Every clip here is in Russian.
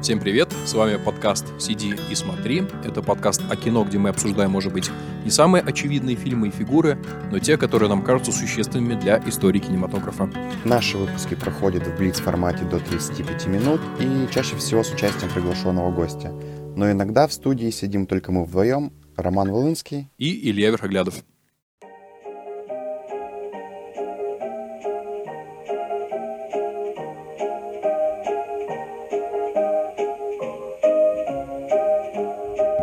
Всем привет, с вами подкаст «Сиди и смотри». Это подкаст о кино, где мы обсуждаем, может быть, не самые очевидные фильмы и фигуры, но те, которые нам кажутся существенными для истории кинематографа. Наши выпуски проходят в блиц-формате до 35 минут и чаще всего с участием приглашенного гостя. Но иногда в студии сидим только мы вдвоем, Роман Волынский и Илья Верхоглядов.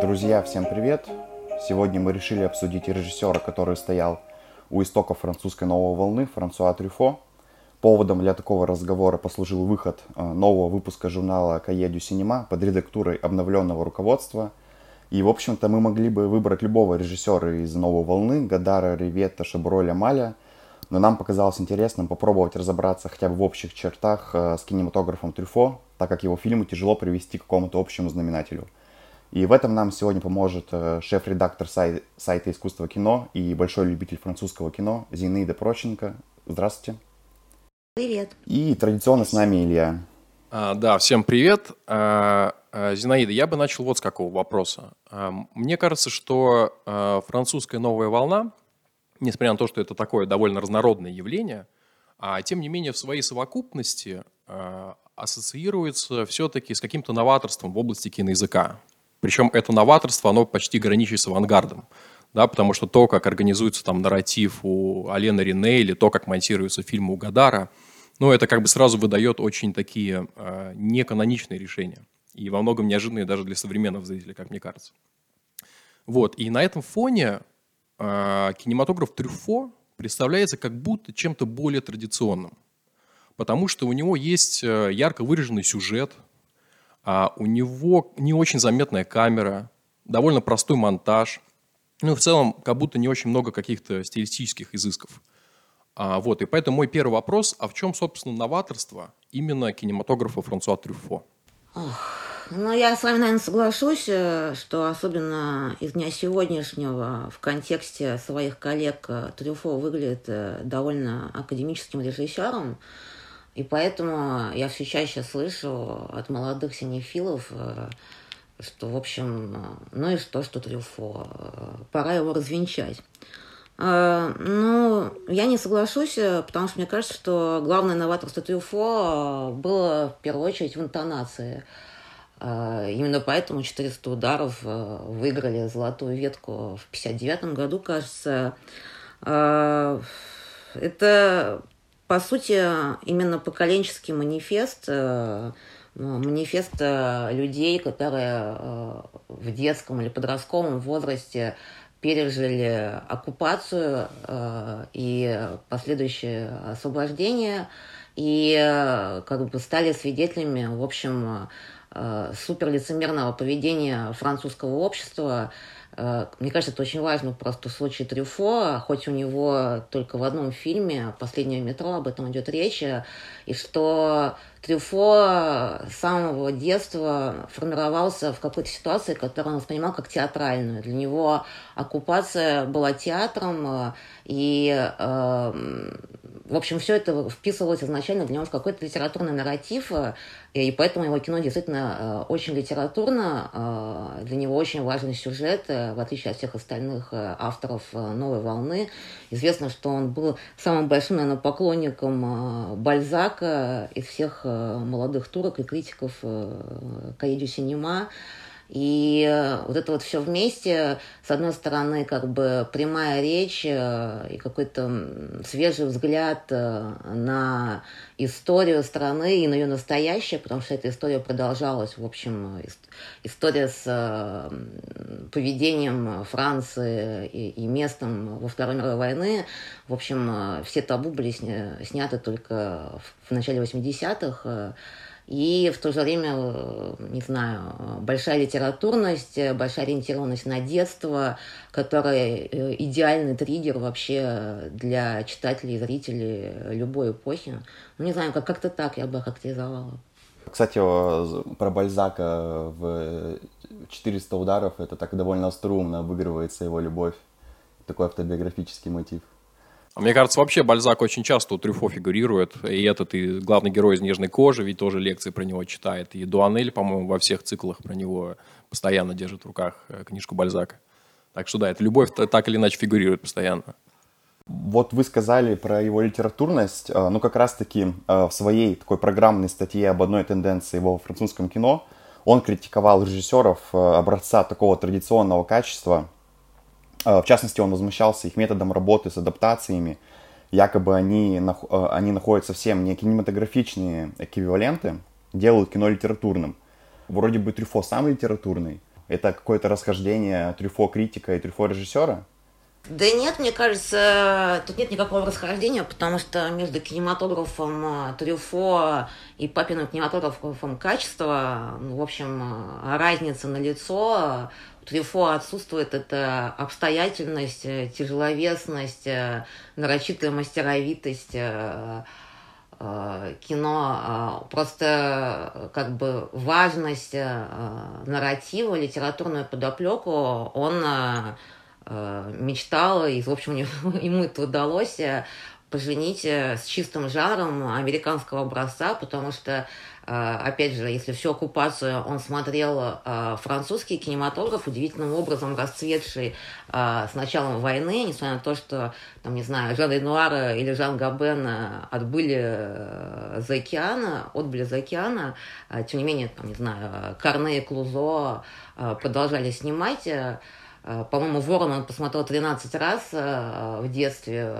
Друзья, всем привет! Сегодня мы решили обсудить режиссера, который стоял у истоков французской новой волны, Франсуа Трюфо. Поводом для такого разговора послужил выход э, нового выпуска журнала «Кае дю Синема» под редактурой обновленного руководства. И, в общем-то, мы могли бы выбрать любого режиссера из «Новой волны» – Гадара, Риветта, Шаброля, Маля. Но нам показалось интересным попробовать разобраться хотя бы в общих чертах э, с кинематографом Трюфо, так как его фильмы тяжело привести к какому-то общему знаменателю – и в этом нам сегодня поможет э, шеф-редактор сай- сайта «Искусство кино» и большой любитель французского кино Зинаида Проченко. Здравствуйте. Привет. И традиционно с нами Илья. А, да, всем привет. А, а, Зинаида, я бы начал вот с какого вопроса. А, мне кажется, что а, французская новая волна, несмотря на то, что это такое довольно разнородное явление, а тем не менее в своей совокупности а, ассоциируется все-таки с каким-то новаторством в области киноязыка. Причем это новаторство, оно почти граничит с авангардом. Да, потому что то, как организуется там нарратив у Алены Рене или то, как монтируется фильм у Гадара, ну, это как бы сразу выдает очень такие э, неканоничные решения. И во многом неожиданные даже для современных зрителей, как мне кажется. Вот. И на этом фоне э, кинематограф Трюфо представляется как будто чем-то более традиционным. Потому что у него есть э, ярко выраженный сюжет – а у него не очень заметная камера, довольно простой монтаж. Ну в целом, как будто не очень много каких-то стилистических изысков. А, вот, и поэтому мой первый вопрос, а в чем, собственно, новаторство именно кинематографа Франсуа Трюфо? Ну, я с вами, наверное, соглашусь, э, что особенно из дня сегодняшнего в контексте своих коллег э, Трюфо выглядит э, довольно академическим режиссером. И поэтому я все чаще слышу от молодых синефилов, э, что, в общем, э, ну и что, что Трюфо, э, пора его развенчать. Ну, я не соглашусь, потому что мне кажется, что главное новаторство Трюфо было в первую очередь в интонации. Именно поэтому 400 ударов выиграли золотую ветку в 59 году, кажется. Это по сути, именно поколенческий манифест, э, манифест э, людей, которые э, в детском или подростковом возрасте пережили оккупацию и последующее освобождение и как бы стали свидетелями, в общем, суперлицемерного поведения французского общества, Э, мне кажется, это очень важно просто в случае Трюфо, хоть у него только в одном фильме «Последнее метро» об этом идет речь, и что Трюфо с самого детства формировался в какой-то ситуации, которую он воспринимал как театральную. Для него оккупация была театром, и, э, в общем, все это вписывалось изначально для него в какой-то литературный нарратив, и поэтому его кино действительно э, очень литературно, э, для него очень важный сюжет, э, в отличие от всех остальных авторов «Новой волны». Известно, что он был самым большим, наверное, поклонником Бальзака из всех молодых турок и критиков Каидю Синема. И э, вот это вот все вместе, с одной стороны, как бы прямая речь э, и какой-то свежий взгляд э, на историю страны и на ее настоящее, потому что эта история продолжалась, в общем, история с поведением Франции и, местом во Второй мировой войны. В общем, все табу были сняты только в начале 80-х и в то же время, э, не знаю, большая литературность, большая ориентированность на детство, которая э, идеальный триггер вообще для читателей и зрителей любой эпохи. Ну, не знаю, как- как-то так я бы характеризовала. Кстати, про Бальзака в 400 ударов это так довольно струнно обыгрывается его любовь. Такой автобиографический мотив. А мне кажется, вообще Бальзак очень часто у Трюфо фигурирует. И этот, и главный герой из «Нежной кожи» ведь тоже лекции про него читает. И Дуанель, по-моему, во всех циклах про него постоянно держит в руках э, книжку Бальзака. Так что да, эта любовь так или иначе фигурирует постоянно. Вот вы сказали про его литературность. Э, ну, как раз-таки э, в своей такой программной статье об одной тенденции во французском кино он критиковал режиссеров образца такого традиционного качества, в частности, он возмущался их методом работы с адаптациями. Якобы они, э, они находят совсем не кинематографичные эквиваленты, делают кино литературным. Вроде бы Трюфо самый литературный. Это какое-то расхождение Трюфо критика и Трюфо режиссера? Да нет, мне кажется, тут нет никакого расхождения, потому что между кинематографом э, Трюфо и папиным кинематографом качества, ну, в общем, разница на лицо. Трюфо отсутствует эта обстоятельность, э, тяжеловесность, э, нарочитая мастеровитость э, кино, просто как бы важность нарратива, литературную подоплеку он мечтал, и, в общем, ему это удалось поженить с чистым жанром американского образца, потому что а, опять же, если всю оккупацию он смотрел а, французский кинематограф, удивительным образом расцветший с началом войны, несмотря на то, что, там, не знаю, Жан Ренуар или Жан Габен отбыли э, за океана, отбыли за океана, тем не менее, там, не знаю, Карне и Клузо продолжали снимать. По-моему, «Ворон» он посмотрел 13 раз в детстве,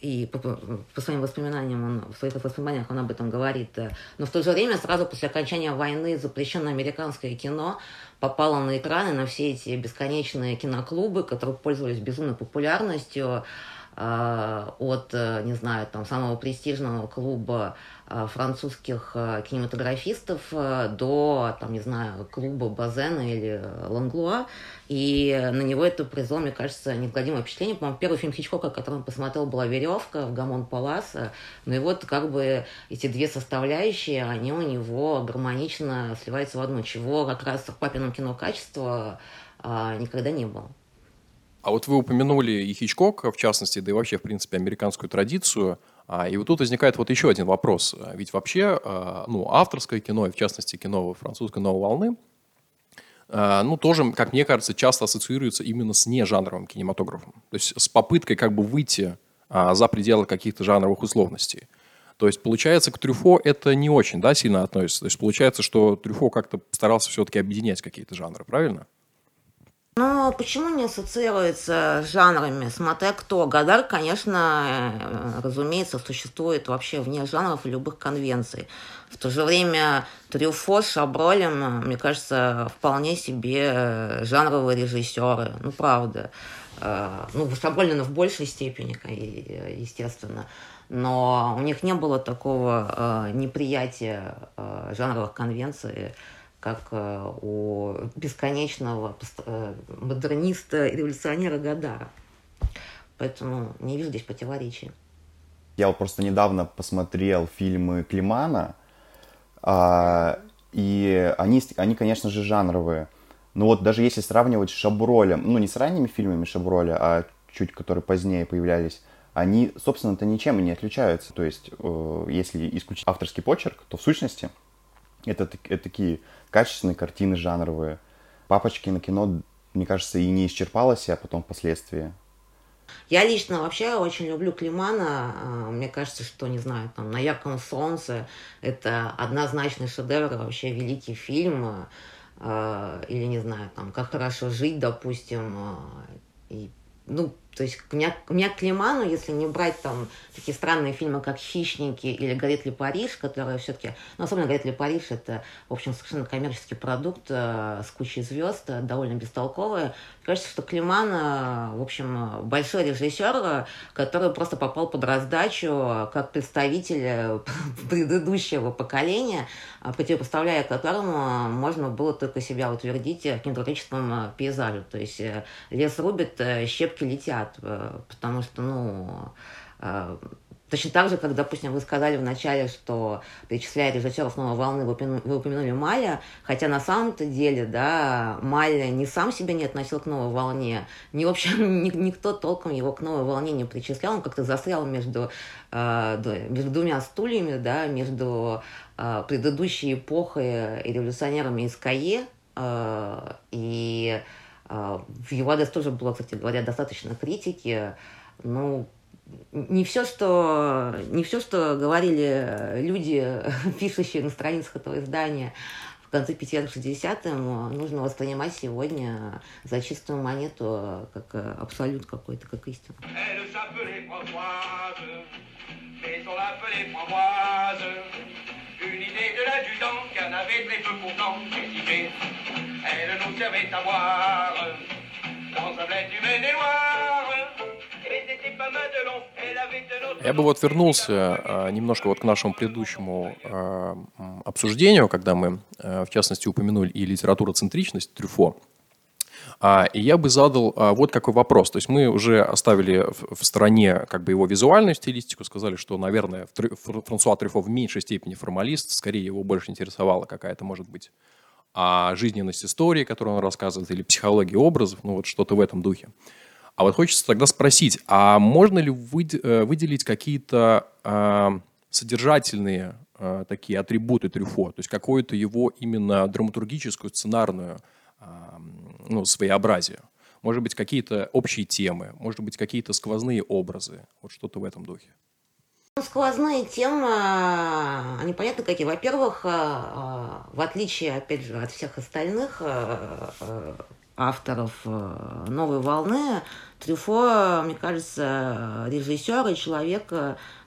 и по, своим воспоминаниям, он, в своих воспоминаниях он об этом говорит. Но в то же время, сразу после окончания войны, запрещенное американское кино попало на экраны, на все эти бесконечные киноклубы, которые пользовались безумной популярностью. Э, от, э, не знаю, там, самого престижного клуба э, французских кинематографистов до, там, не знаю, клуба Базена или Ланглуа. И на него это произвело, мне кажется, неизгладимое впечатление. По-моему, первый фильм Хичкока, который он посмотрел, была «Веревка» в Гамон Палас. Ну и вот как бы эти две составляющие, они у него гармонично сливаются в одну, чего как раз в папином кино качества никогда не было. А вот вы упомянули и Хичкока, в частности, да и вообще, в принципе, американскую традицию. А, и вот тут возникает вот еще один вопрос. Ведь вообще, а, ну, авторское кино, и в частности, кино французской новой волны, а, ну, тоже, как мне кажется, часто ассоциируется именно с нежанровым кинематографом. То есть с попыткой как бы выйти за пределы каких-то жанровых условностей. То есть, получается, к Трюфо это не очень, да, сильно относится. То есть, получается, что Трюфо как-то старался все-таки объединять какие-то жанры, правильно? Ну, почему не ассоциируется с жанрами? Смотря кто. Гадар, конечно, э, разумеется, существует вообще вне жанров и любых конвенций. В то же время Трюфо с Шабролем, мне кажется, вполне себе э, жанровые режиссеры. Ну, правда. Э, ну, Шабролина в большей степени, естественно. Но у них не было такого неприятия жанровых конвенций, как э, у бесконечного э, модерниста и революционера Гадара. Поэтому не вижу здесь противоречий. Я вот просто недавно посмотрел фильмы Климана, а, и они, они, конечно же, жанровые. Но вот даже если сравнивать с Шабролем, ну не с ранними фильмами Шаброля, а чуть которые позднее появлялись, они, собственно-то, ничем и не отличаются. То есть, э, если исключить авторский почерк, то в сущности это, это такие качественные картины жанровые. Папочки на кино, мне кажется, и не исчерпалось, а потом впоследствии. Я лично вообще очень люблю Климана. А, мне кажется, что, не знаю, там «На ярком солнце» — это однозначный шедевр, вообще великий фильм. А, или, не знаю, там «Как хорошо жить», допустим. И, ну, то есть у меня, у меня к Климану, если не брать там такие странные фильмы, как «Хищники» или «Горит ли Париж», которые все-таки, ну, особенно «Горит ли Париж» — это, в общем, совершенно коммерческий продукт э, с кучей звезд, э, довольно бестолковый. Кажется, что Климан, э, в общем, большой режиссер, э, который просто попал под раздачу э, как представитель предыдущего поколения, противопоставляя которому можно было только себя утвердить в кинематографическом пейзаже. То есть лес рубит, щепки летят, потому что, ну, Точно так же, как, допустим, вы сказали в начале, что перечисляя режиссеров новой волны, вы упомянули, вы упомянули Маля, хотя на самом-то деле, да, Маля не сам себя не относил к новой волне, ни, в общем, ни, никто толком его к новой волне не причислял, он как-то застрял между, э, между двумя стульями, да, между э, предыдущей эпохой и революционерами из Кае, э, и э, в его адрес тоже было, кстати говоря, достаточно критики, ну, не все, что, не все, что говорили люди, пишущие на страницах этого издания в конце 50-60-м, нужно воспринимать сегодня за чистую монету, как абсолют какой-то, как истину. Avait très peu pourtant critiqué. Elle nous servait à boire dans un bled du Maine-et-Loire. Я бы вот вернулся а, немножко вот к нашему предыдущему а, обсуждению, когда мы, а, в частности, упомянули и литературоцентричность Трюфо. И я бы задал вот какой вопрос. То есть мы уже оставили в стороне как бы его визуальную стилистику, сказали, что, наверное, Франсуа Трюфо в меньшей степени формалист, скорее его больше интересовала какая-то, может быть, жизненность истории, которую он рассказывает, или психология образов, ну вот что-то в этом духе. А вот хочется тогда спросить, а можно ли э, выделить какие-то содержательные такие атрибуты Трюфо, то есть какую-то его именно драматургическую, сценарную ну, своеобразие? Может быть, какие-то общие темы, может быть, какие-то сквозные образы, вот что-то в этом духе. Сквозные темы, они понятны какие. Во-первых, в отличие, опять же, от всех остальных авторов «Новой волны», Трюфо, мне кажется, режиссер и человек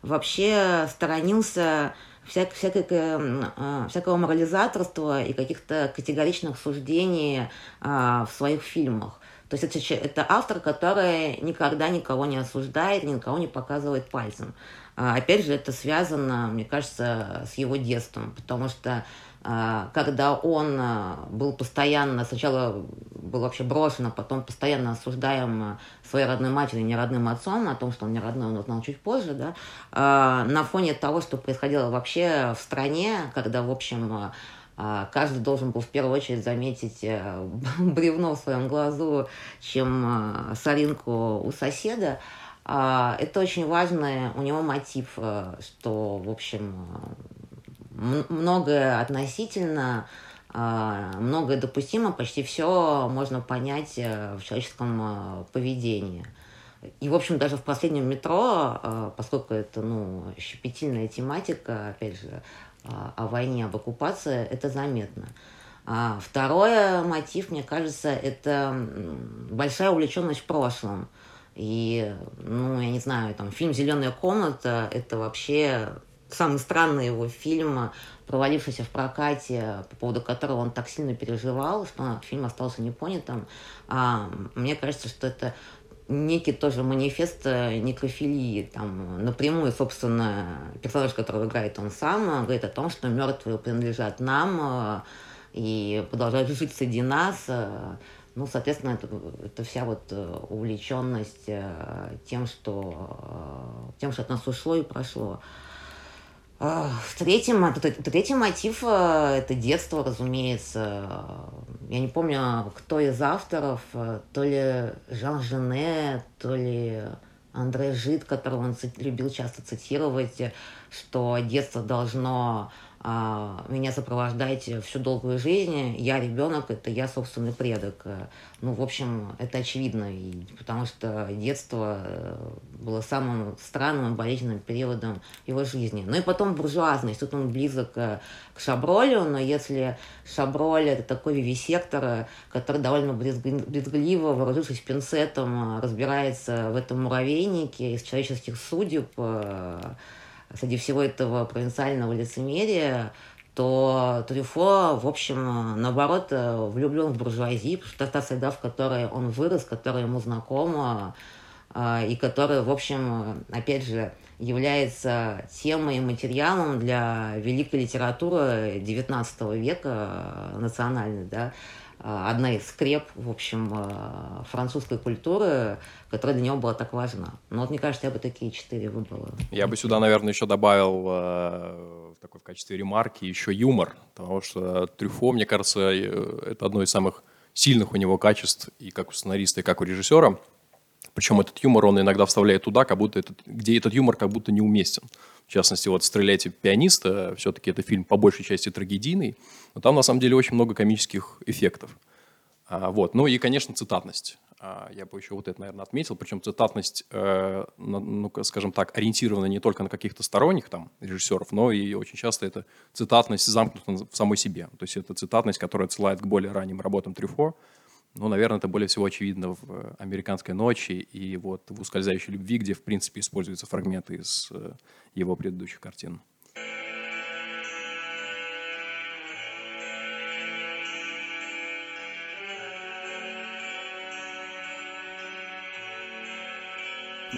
вообще сторонился всяк, всякой, э, всякого морализаторства и каких-то категоричных суждений а, в своих фильмах. То есть это, это автор, который никогда никого не осуждает, никого не показывает пальцем. А, опять же, это связано, мне кажется, с его детством, потому что а, когда он а, был постоянно, сначала был вообще брошен, а потом постоянно осуждаем а, своей родной матерью, не родным отцом, о том, что он не родной, он узнал чуть позже, да, на фоне того, что происходило вообще в стране, когда, в общем, каждый должен был в первую очередь заметить э, бревно в своем глазу, чем соринку у соседа, это очень важный у него мотив, э, что, в общем, многое относительно, а, многое допустимо, почти все можно понять э, в человеческом э, поведении. И, в общем, даже в последнем метро, э, поскольку это, ну, щепетильная тематика, опять же, о войне, об оккупации, это заметно. А второй мотив, мне кажется, это большая увлеченность прошлым. И, ну, я не знаю, там, фильм «Зеленая комната» — это вообще самый странный его фильм, провалившийся в прокате, по поводу которого он так сильно переживал, что фильм остался непонятым. А, мне кажется, что это некий тоже манифест некрофилии. Там напрямую, собственно, персонаж, которого играет он сам, говорит о том, что мертвые принадлежат нам и продолжают жить среди нас. Ну, соответственно, это, это вся вот увлеченность тем, что, тем, что от нас ушло и прошло. Третий, третий мотив э, – это детство, разумеется. Я не помню, кто из авторов, э, то ли Жан Жене, то ли Андре Жид, которого он любил часто цитировать, что детство должно а, меня сопровождаете всю долгую жизнь, я ребенок, это я собственный предок. Ну, в общем, это очевидно, потому что детство э, было самым странным болезненным периодом его жизни. Ну и потом буржуазность, тут он близок э, к Шабролю, но если Шаброль это такой вивисектор, который довольно брезгливо, вооружившись пинцетом, разбирается в этом муравейнике из человеческих судеб, э, среди всего этого провинциального лицемерия, то Трюфо, в общем, наоборот, влюблен в буржуазии, потому что та среда, в которой он вырос, которая ему знакома, а, и которая, в общем, опять же, является темой и материалом для великой литературы XIX века национальной, да, одна из скреп, в общем, французской культуры, которая для него была так важна. Но вот мне кажется, я бы такие четыре выбрала. Я бы сюда, наверное, еще добавил э, такой в качестве ремарки еще юмор, потому что Трюфо, мне кажется, это одно из самых сильных у него качеств и как у сценариста, и как у режиссера. Причем этот юмор он иногда вставляет туда, как будто этот, где этот юмор как будто неуместен. В частности, вот «Стреляйте пианиста», все-таки это фильм по большей части трагедийный, но там на самом деле очень много комических эффектов. А, вот. Ну и, конечно, цитатность. А, я бы еще вот это, наверное, отметил. Причем цитатность, э, ну, скажем так, ориентирована не только на каких-то сторонних там режиссеров, но и очень часто это цитатность замкнута в самой себе. То есть это цитатность, которая отсылает к более ранним работам Трюфо. Ну, наверное, это более всего очевидно в «Американской ночи» и вот в «Ускользающей любви», где, в принципе, используются фрагменты из э, его предыдущих картин.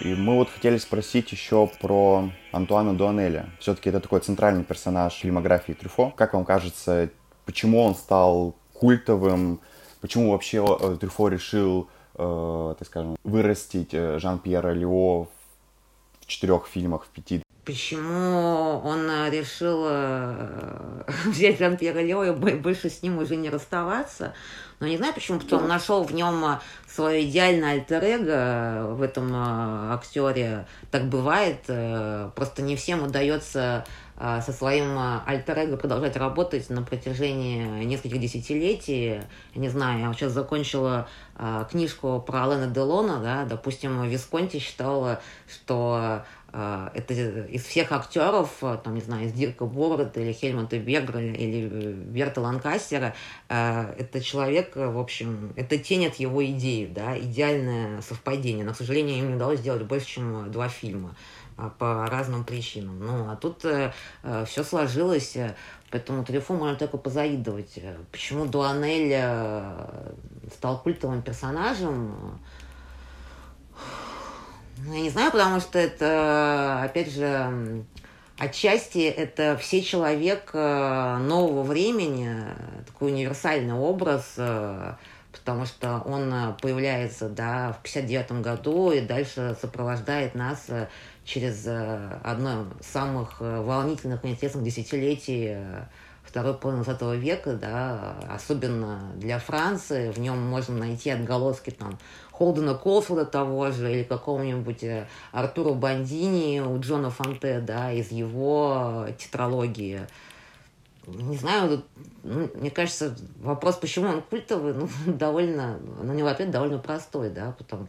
И мы вот хотели спросить еще про Антуана Дуанеля. Все-таки это такой центральный персонаж фильмографии Трюфо. Как вам кажется, почему он стал культовым? Почему вообще э, Трюфо решил, э, так скажем, вырастить э, Жан-Пьера Лео в четырех фильмах, в пяти? Почему он решил взять Жан-Пьера Лео и больше с ним уже не расставаться? Но не знаю почему, потому он нашел в нем свое идеальное альтер -эго в этом актере. Так бывает. Просто не всем удается со своим альтер -эго продолжать работать на протяжении нескольких десятилетий. Не знаю, я сейчас закончила книжку про Алена Делона, да, допустим, Висконти считала, что а, это из всех актеров, а, там, не знаю, из Дирка Борда или Хельмута Бергера или Берта Ланкастера, а, это человек, в общем, это тень от его идеи, да, идеальное совпадение. Но, к сожалению, им не удалось сделать больше, чем два фильма по разным причинам. Ну, а тут э, все сложилось, э, поэтому Трюфу можно только позавидовать. Почему Дуанель э, стал культовым персонажем? Ну, я не знаю, потому что это, опять же, отчасти это все человек э, нового времени, такой универсальный образ, э, потому что он появляется да, в 59 году и дальше сопровождает нас э, через одно из самых волнительных и интересных десятилетий второй половины 20 века, да, особенно для Франции, в нем можно найти отголоски там Холдена Колфорда того же, или какого-нибудь э, Артура Бандини у Джона Фонте, да, из его тетралогии. Не знаю, ну, мне кажется, вопрос, почему он культовый, ну, довольно, на него ответ довольно простой, да, потому,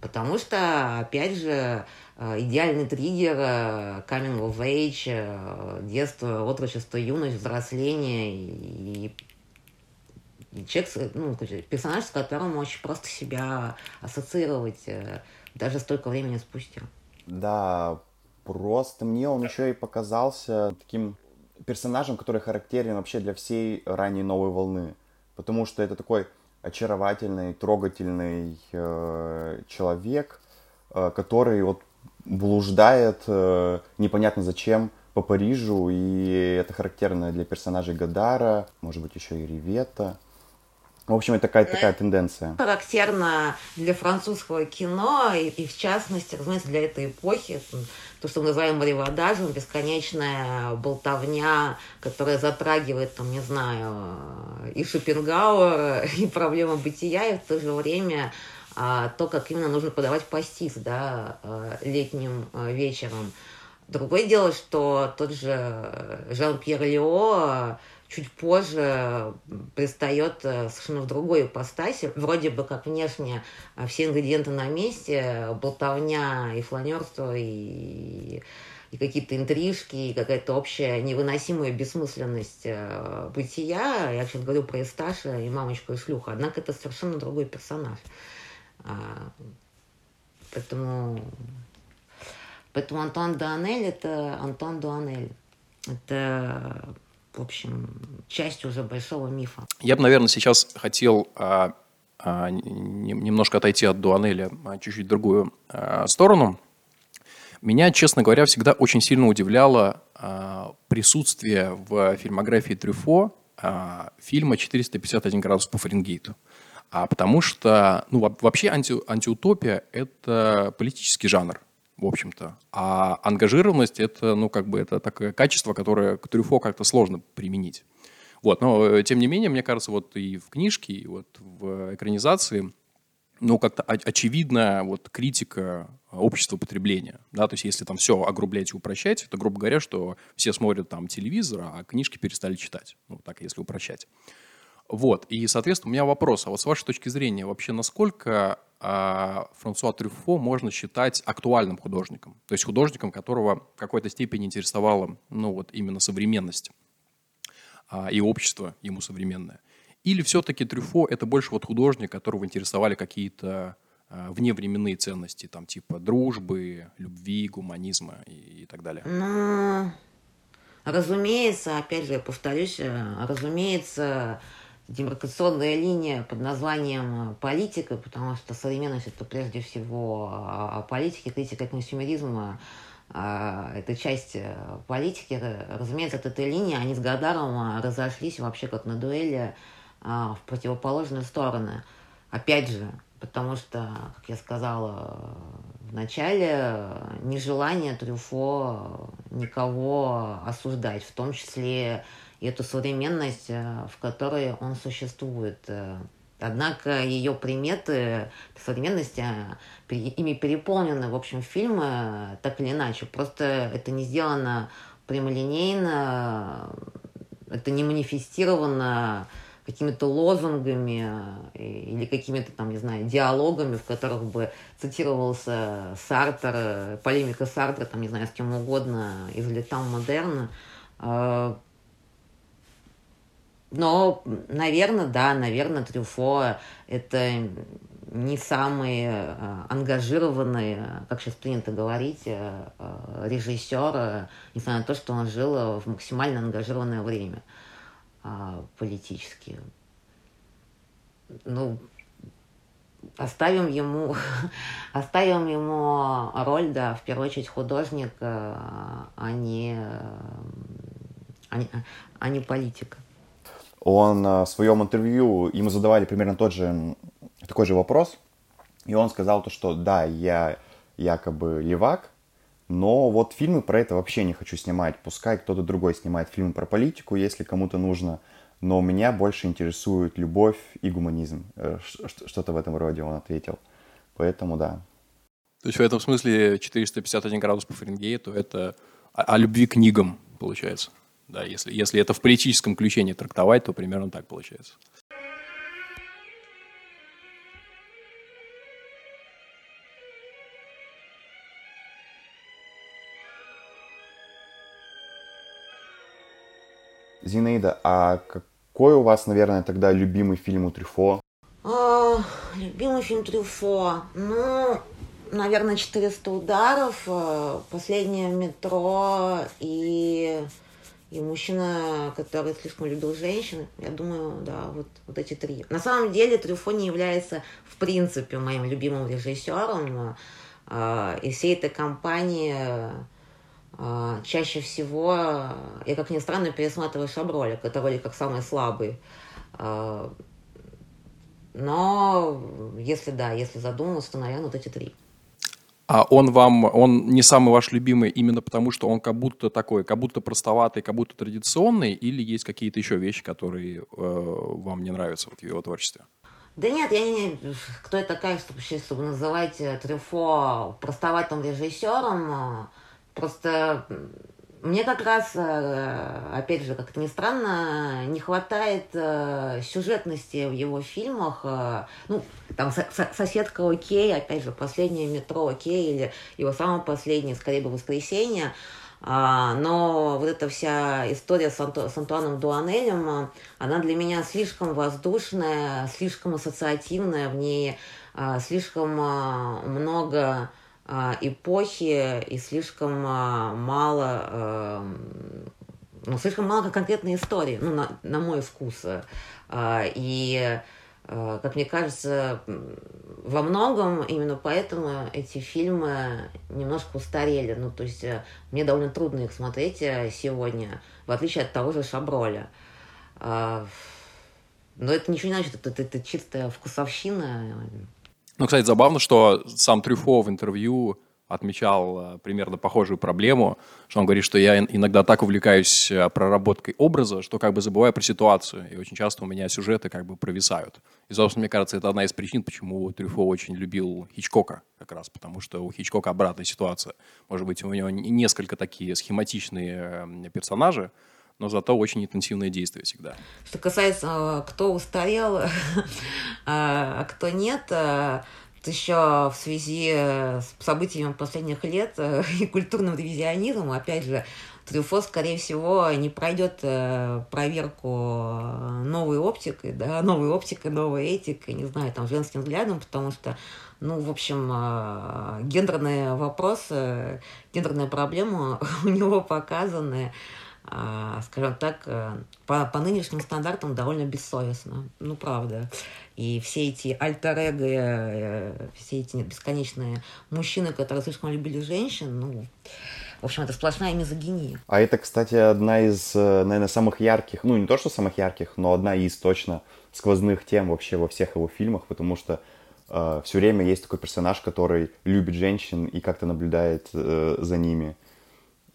потому что, опять же, э, идеальный триггер, э, coming of age, детство, отрочество, юность, взросление и человек, ну, персонаж, с которым очень просто себя ассоциировать э, даже столько времени спустя. Да, просто мне он еще и показался таким персонажем, который характерен вообще для всей ранней новой волны. Потому что это такой очаровательный, трогательный э, человек, э, который вот блуждает э, непонятно зачем по Парижу, и это характерно для персонажей Гадара, может быть, еще и Ревета. В общем, это такая, такая тенденция. Характерно для французского кино, и, и в частности, разумеется, для этой эпохи, то, что мы называем реводажем, бесконечная болтовня, которая затрагивает, там, не знаю, и Шопенгауэр, и проблемы бытия, и в то же время а, то, как именно нужно подавать пастис да, а, летним а, вечером. Другое дело, что тот же Жан-Пьер Лео чуть позже пристает э, совершенно в другой ипостаси. Вроде бы как внешне э, все ингредиенты на месте, болтовня и фланерство, и, и какие-то интрижки, и какая-то общая невыносимая бессмысленность э, бытия. Я сейчас говорю про Исташа и мамочку и шлюха. Однако это совершенно другой персонаж. А, поэтому, поэтому Антуан Дуанель – это Антуан Дуанель. Это в общем, часть уже большого мифа. Я бы, наверное, сейчас хотел а, а, немножко отойти от Дуанеля, а чуть-чуть другую а, сторону. Меня, честно говоря, всегда очень сильно удивляло а, присутствие в фильмографии Трюфо а, фильма «451 градус по Фаренгейту». А потому что, ну, вообще анти, антиутопия – это политический жанр, в общем-то. А ангажированность – это, ну, как бы, это такое качество, которое к Трюфо как-то сложно применить. Вот, но, э, тем не менее, мне кажется, вот и в книжке, и вот в экранизации – ну, как-то очевидная вот критика общества потребления. Да? То есть если там все огрублять и упрощать, то, грубо говоря, что все смотрят там телевизор, а книжки перестали читать. Ну, так, если упрощать. Вот. И, соответственно, у меня вопрос. А вот с вашей точки зрения, вообще насколько а, Франсуа Трюфо можно считать актуальным художником? То есть художником, которого в какой-то степени интересовала, ну, вот именно современность а, и общество ему современное. Или все-таки Трюффо – это больше вот художник, которого интересовали какие-то э, вневременные ценности, там типа дружбы, любви, гуманизма и, и так далее? Ну, разумеется, опять же, я повторюсь, э, разумеется, демаркационная линия под названием политика, потому что современность это прежде всего о политике, критика консюмеризма, а, это часть э, политики. Разумеется, от этой линии они с Гадаром разошлись вообще как на дуэли а, в противоположные стороны. Опять же, потому что, как я сказала в начале, нежелание Трюфо никого осуждать, в том числе и эту современность, э, в которой он существует. Однако ее приметы современности, ими переполнены, в общем, фильмы так или иначе. Просто это не сделано прямолинейно, это не манифестировано какими-то лозунгами э, или какими-то там, не знаю, диалогами, в которых бы цитировался Сартер, э, полемика Сартера, там, не знаю, с кем угодно из летам модерна. Э, но, наверное, да, наверное, Трюфо – это не самый ангажированный, как сейчас принято говорить, режиссер, несмотря на то, что он жил в максимально ангажированное время а, политические. Ну, оставим ему, оставим ему роль, да, в первую очередь художник, а не, а не, а не политик. Он а, в своем интервью, ему задавали примерно тот же, такой же вопрос, и он сказал то, что да, я якобы левак, но вот фильмы про это вообще не хочу снимать. Пускай кто-то другой снимает фильмы про политику, если кому-то нужно. Но меня больше интересует любовь и гуманизм. Э, что-то в этом роде он ответил. Поэтому да. То есть в этом смысле 451 градус по Фаренгейту – это о, о любви к книгам, получается. Да, если, если это в политическом ключе не трактовать, то примерно так получается. Зинаида, а какой у вас, наверное, тогда любимый фильм у Трюфо? А, любимый фильм Трюфо? Ну, наверное, «400 ударов», э, «Последнее метро» и, и «Мужчина, который слишком любил женщин». Я думаю, да, вот, вот эти три. На самом деле Трюфо не является, в принципе, моим любимым режиссером. Э, и всей этой компании чаще всего, я как ни странно, пересматриваю шабролик. Это вроде как самый слабый. А, но если да, если задумываться, то, наверное, вот эти три. А он вам, он не самый ваш любимый именно потому, что он как будто такой, как будто простоватый, как будто традиционный, или есть какие-то еще вещи, которые э, вам не нравятся вот в его творчестве? Да нет, я не... Кто я такая, чтобы, чтобы называть Трюфо простоватым режиссером? Просто мне как раз, э, опять же, как-то не странно, не хватает э, сюжетности в его фильмах. Э, ну, там «Соседка окей», опять же, «Последнее метро окей», или его самое последнее, скорее бы «Воскресенье». А, но вот эта вся история с, Анту, с Антуаном Дуанелем, она для меня слишком воздушная, слишком ассоциативная, в ней слишком много эпохи и слишком а, мало, а, ну, слишком мало конкретной истории, ну, на, на мой вкус. И как мне кажется, во многом именно поэтому эти фильмы немножко устарели. Ну, то есть э, мне довольно трудно их смотреть э, сегодня, в отличие от того же Шаброля. Но это ничего не значит, это, это, это чистая вкусовщина. Ну, кстати, забавно, что сам Трюфо в интервью отмечал э, примерно похожую проблему, что он говорит, что я иногда так увлекаюсь э, проработкой образа, что как бы забываю про ситуацию, и очень часто у меня сюжеты как бы провисают. И, собственно, мне кажется, это одна из причин, почему Трюфо очень любил Хичкока как раз, потому что у Хичкока обратная ситуация. Может быть, у него несколько такие схематичные э, персонажи, но зато очень интенсивное действие всегда. Что касается, кто устарел, а кто нет, еще в связи с событиями последних лет э, и культурным ревизионизмом, опять же, Трюфо, скорее всего, не пройдет э, проверку новой оптикой, да, новой оптикой, новой этикой, не знаю, там, женским взглядом, потому что, ну, в общем, э, гендерные вопросы, гендерные проблемы у него показаны скажем так, э, по, по нынешним стандартам довольно бессовестно. Ну, правда. И все эти альтер э, все эти бесконечные мужчины, которые слишком любили женщин, ну, в общем, это сплошная мизогиния. А это, кстати, одна из, э, наверное, самых ярких, ну, не то, что самых ярких, но одна из точно сквозных тем вообще во всех его фильмах, потому что э, все время есть такой персонаж, который любит женщин и как-то наблюдает э, за ними.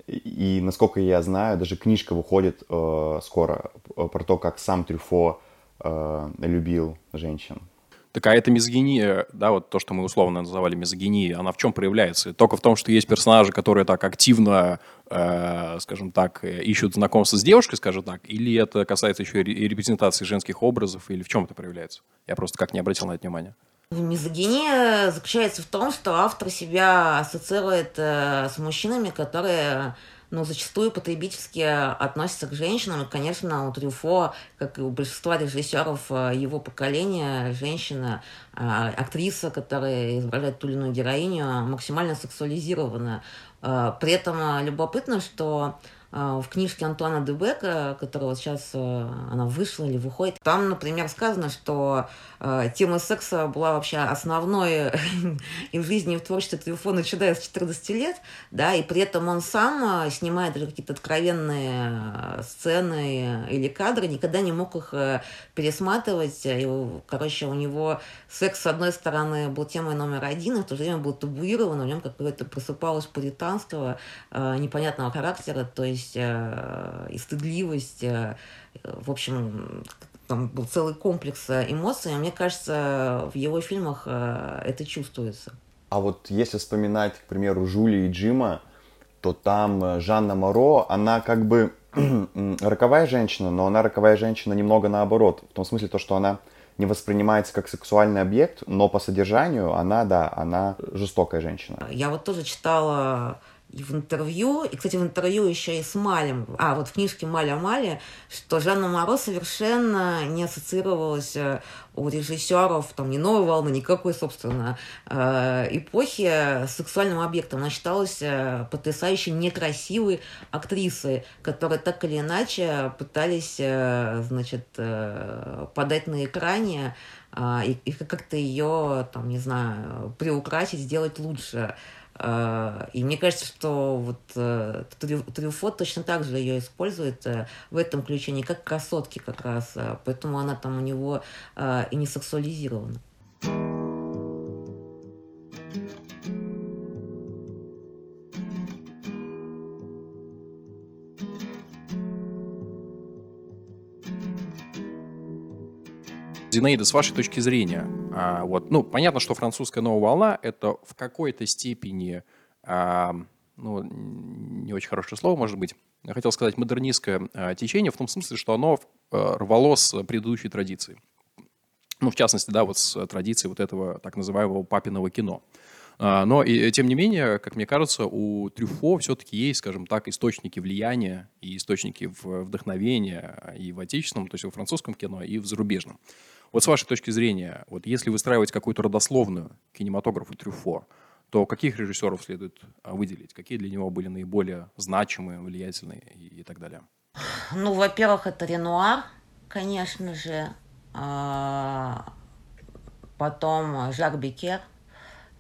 И, насколько я знаю, даже книжка выходит э, скоро э, про то, как сам Трюфо э, любил женщин. Такая эта мизогиния, да, вот то, что мы условно называли мизогинией, она в чем проявляется? Только в том, что есть персонажи, которые так активно, э, скажем так, ищут знакомство с девушкой, скажем так, или это касается еще и репрезентации женских образов, или в чем это проявляется? Я просто как не обратил на это внимание. Мизогиния заключается в том, что автор себя ассоциирует э, с мужчинами, которые ну, зачастую потребительски относятся к женщинам. И, конечно, у Трюфо, как и у большинства режиссеров э, его поколения, женщина, э, актриса, которая изображает ту или иную героиню, максимально сексуализирована. При этом любопытно, что в книжке Антуана Дебека, которая вот сейчас э, она вышла или выходит, там, например, сказано, что э, тема секса была вообще основной и в жизни, и в творчестве Трюфо, начиная с 14 лет, да, и при этом он сам э, снимает какие-то откровенные сцены или кадры, никогда не мог их пересматривать. И, короче, у него секс, с одной стороны, был темой номер один, и в то же время был табуирован, в нем какое-то просыпалось пуританство непонятного характера, то есть есть э, и стыдливость, э, в общем, там был целый комплекс э, эмоций. Мне кажется, в его фильмах это чувствуется. А вот если вспоминать, к примеру, Жули и Джима, то там Жанна Моро, она как бы роковая женщина, но она роковая женщина немного наоборот. В том смысле, то, что она не воспринимается как сексуальный объект, но по содержанию она, да, она жестокая женщина. Я вот тоже читала и в интервью, и, кстати, в интервью еще и с Малем, а, вот в книжке Маля Мали, что Жанна Моро совершенно не ассоциировалась э, у режиссеров, там, ни новой волны, никакой, собственно, э, эпохи с сексуальным объектом. Она считалась э, потрясающе некрасивой актрисой, которые так или иначе пытались, значит, подать на экране и, и как-то ее, там, не знаю, приукрасить, сделать лучше. А, и мне кажется, что вот э, Трюфо точно так же ее использует э, в этом ключе, не как красотки как раз, а поэтому она там у него а, и не сексуализирована. Зинаида, с вашей точки зрения, а, вот, ну, понятно, что французская новая волна – это в какой-то степени, а, ну, не очень хорошее слово, может быть, я хотел сказать модернистское а, течение в том смысле, что оно а, рвалось с предыдущей традиции. Ну, в частности, да, вот с традицией вот этого так называемого папиного кино. А, но, и, тем не менее, как мне кажется, у Трюфо все-таки есть, скажем так, источники влияния и источники вдохновения и в отечественном, то есть во французском кино, и в зарубежном. Вот с вашей точки зрения, вот если выстраивать какую-то родословную кинематографу Трюфо, то каких режиссеров следует а, выделить? Какие для него были наиболее значимые, влиятельные и, и так далее? Ну, во-первых, это Ренуар, конечно же. А, Потом Жак Бекер,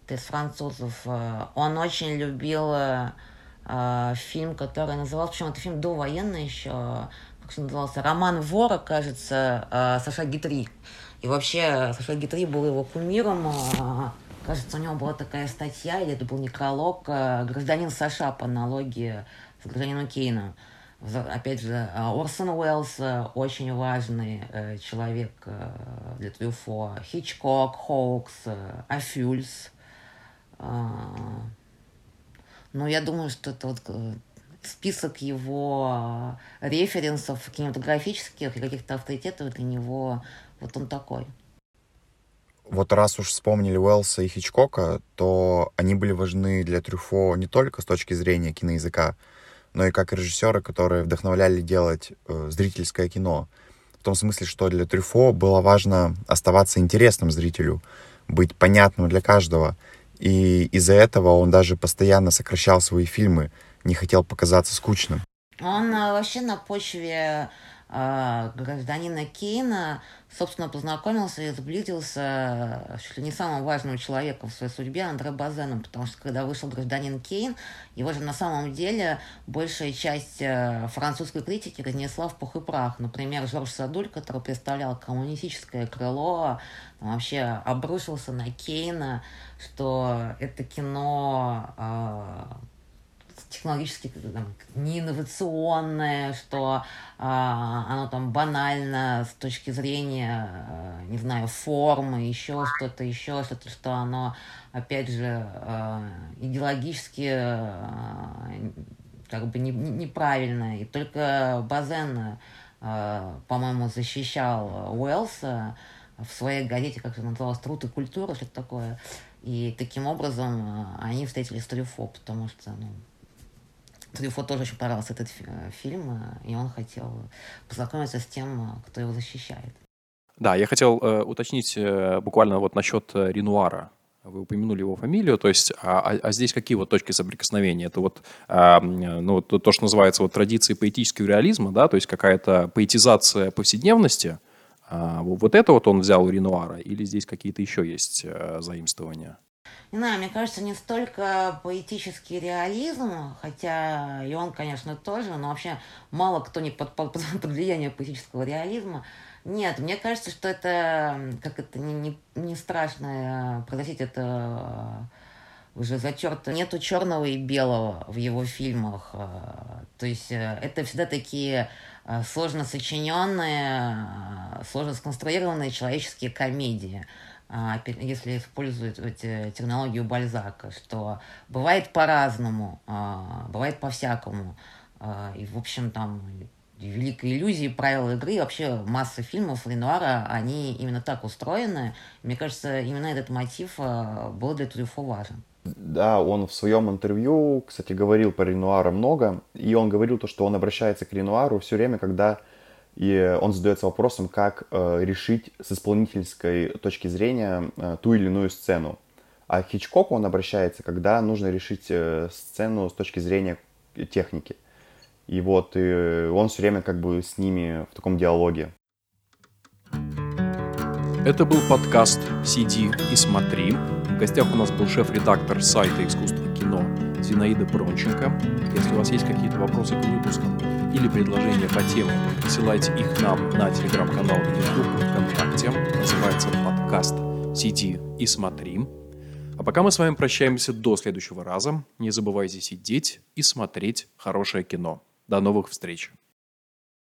из французов. Он очень любил фильм, который назывался, причем это фильм довоенный еще, как же назывался, «Роман вора», кажется, Саша Гитри. И вообще Саша Гитри был его кумиром, Кажется, у него была такая статья, или это был некролог, «Гражданин Саша» по аналогии с гражданином Кейном. Опять же, Орсон Уэллс очень важный э, человек э, для Трюфо. Хичкок, Хоукс, э, Афюльс. Ну, я думаю, что это вот список его референсов кинематографических и каких-то авторитетов для него, вот он такой вот раз уж вспомнили Уэллса и Хичкока, то они были важны для Трюфо не только с точки зрения киноязыка, но и как режиссеры, которые вдохновляли делать э, зрительское кино. В том смысле, что для Трюфо было важно оставаться интересным зрителю, быть понятным для каждого. И из-за этого он даже постоянно сокращал свои фильмы, не хотел показаться скучным. Он э, вообще на почве э, гражданина Кейна собственно, познакомился и сблизился э, чуть ли не самым важным человеком в своей судьбе Андре Базеном, потому что когда вышел «Гражданин Кейн», его же на самом деле большая часть э, французской критики разнесла в пух и прах. Например, Жорж Садуль, который представлял коммунистическое крыло, вообще обрушился на Кейна, что это кино э, технологически там, не инновационное, что а, оно там банально с точки зрения, а, не знаю, формы, еще что-то, еще что-то, что оно, опять же, а, идеологически а, как бы не, не, неправильное. И только Базен, а, по-моему, защищал Уэллса в своей газете, как это называлось, «Труд и культура», что-то такое. И таким образом а, они встретили Трюфо, потому что, ну, Трюфо тоже очень понравился этот э, фильм, э, и он хотел познакомиться с тем, э, кто его защищает. Да, я хотел э, уточнить э, буквально вот насчет Ренуара. Вы упомянули его фамилию, то есть, а, а, а здесь какие вот точки соприкосновения? Это вот, а, ну, то, то, что называется вот традиции поэтического реализма, да, то есть какая-то поэтизация повседневности. А, вот это вот он взял у Ренуара, или здесь какие-то еще есть заимствования? Не знаю, мне кажется, не столько поэтический реализм, хотя и он, конечно, тоже, но вообще мало кто не под, под, под влиянием поэтического реализма. Нет, мне кажется, что это, как это не, не, не страшно произносить, это уже затерто. Нету черного и белого в его фильмах. То есть э, это всегда такие э, сложно сочиненные, э, сложно сконструированные человеческие комедии. А, если используют технологию Бальзака, что бывает по-разному, а, бывает по-всякому. А, и, в общем, там «Великая иллюзия», «Правила игры», вообще масса фильмов Ренуара, они именно так устроены. Мне кажется, именно этот мотив был для Трюфо важен. Да, он в своем интервью, кстати, говорил про Ренуара много, и он говорил то, что он обращается к Ренуару все время, когда и он задается вопросом, как э, решить с исполнительской точки зрения э, ту или иную сцену. А к Хичкоку он обращается, когда нужно решить э, сцену с точки зрения техники. И вот и он все время как бы с ними в таком диалоге. Это был подкаст «Сиди и смотри». В гостях у нас был шеф-редактор сайта «Искусство кино» Зинаида Пронченко. Если у вас есть какие-то вопросы к выпускам или предложения по теме, ссылайте их нам на телеграм-канал YouTube ВКонтакте. Называется подкаст «Сиди и смотри». А пока мы с вами прощаемся до следующего раза. Не забывайте сидеть и смотреть хорошее кино. До новых встреч!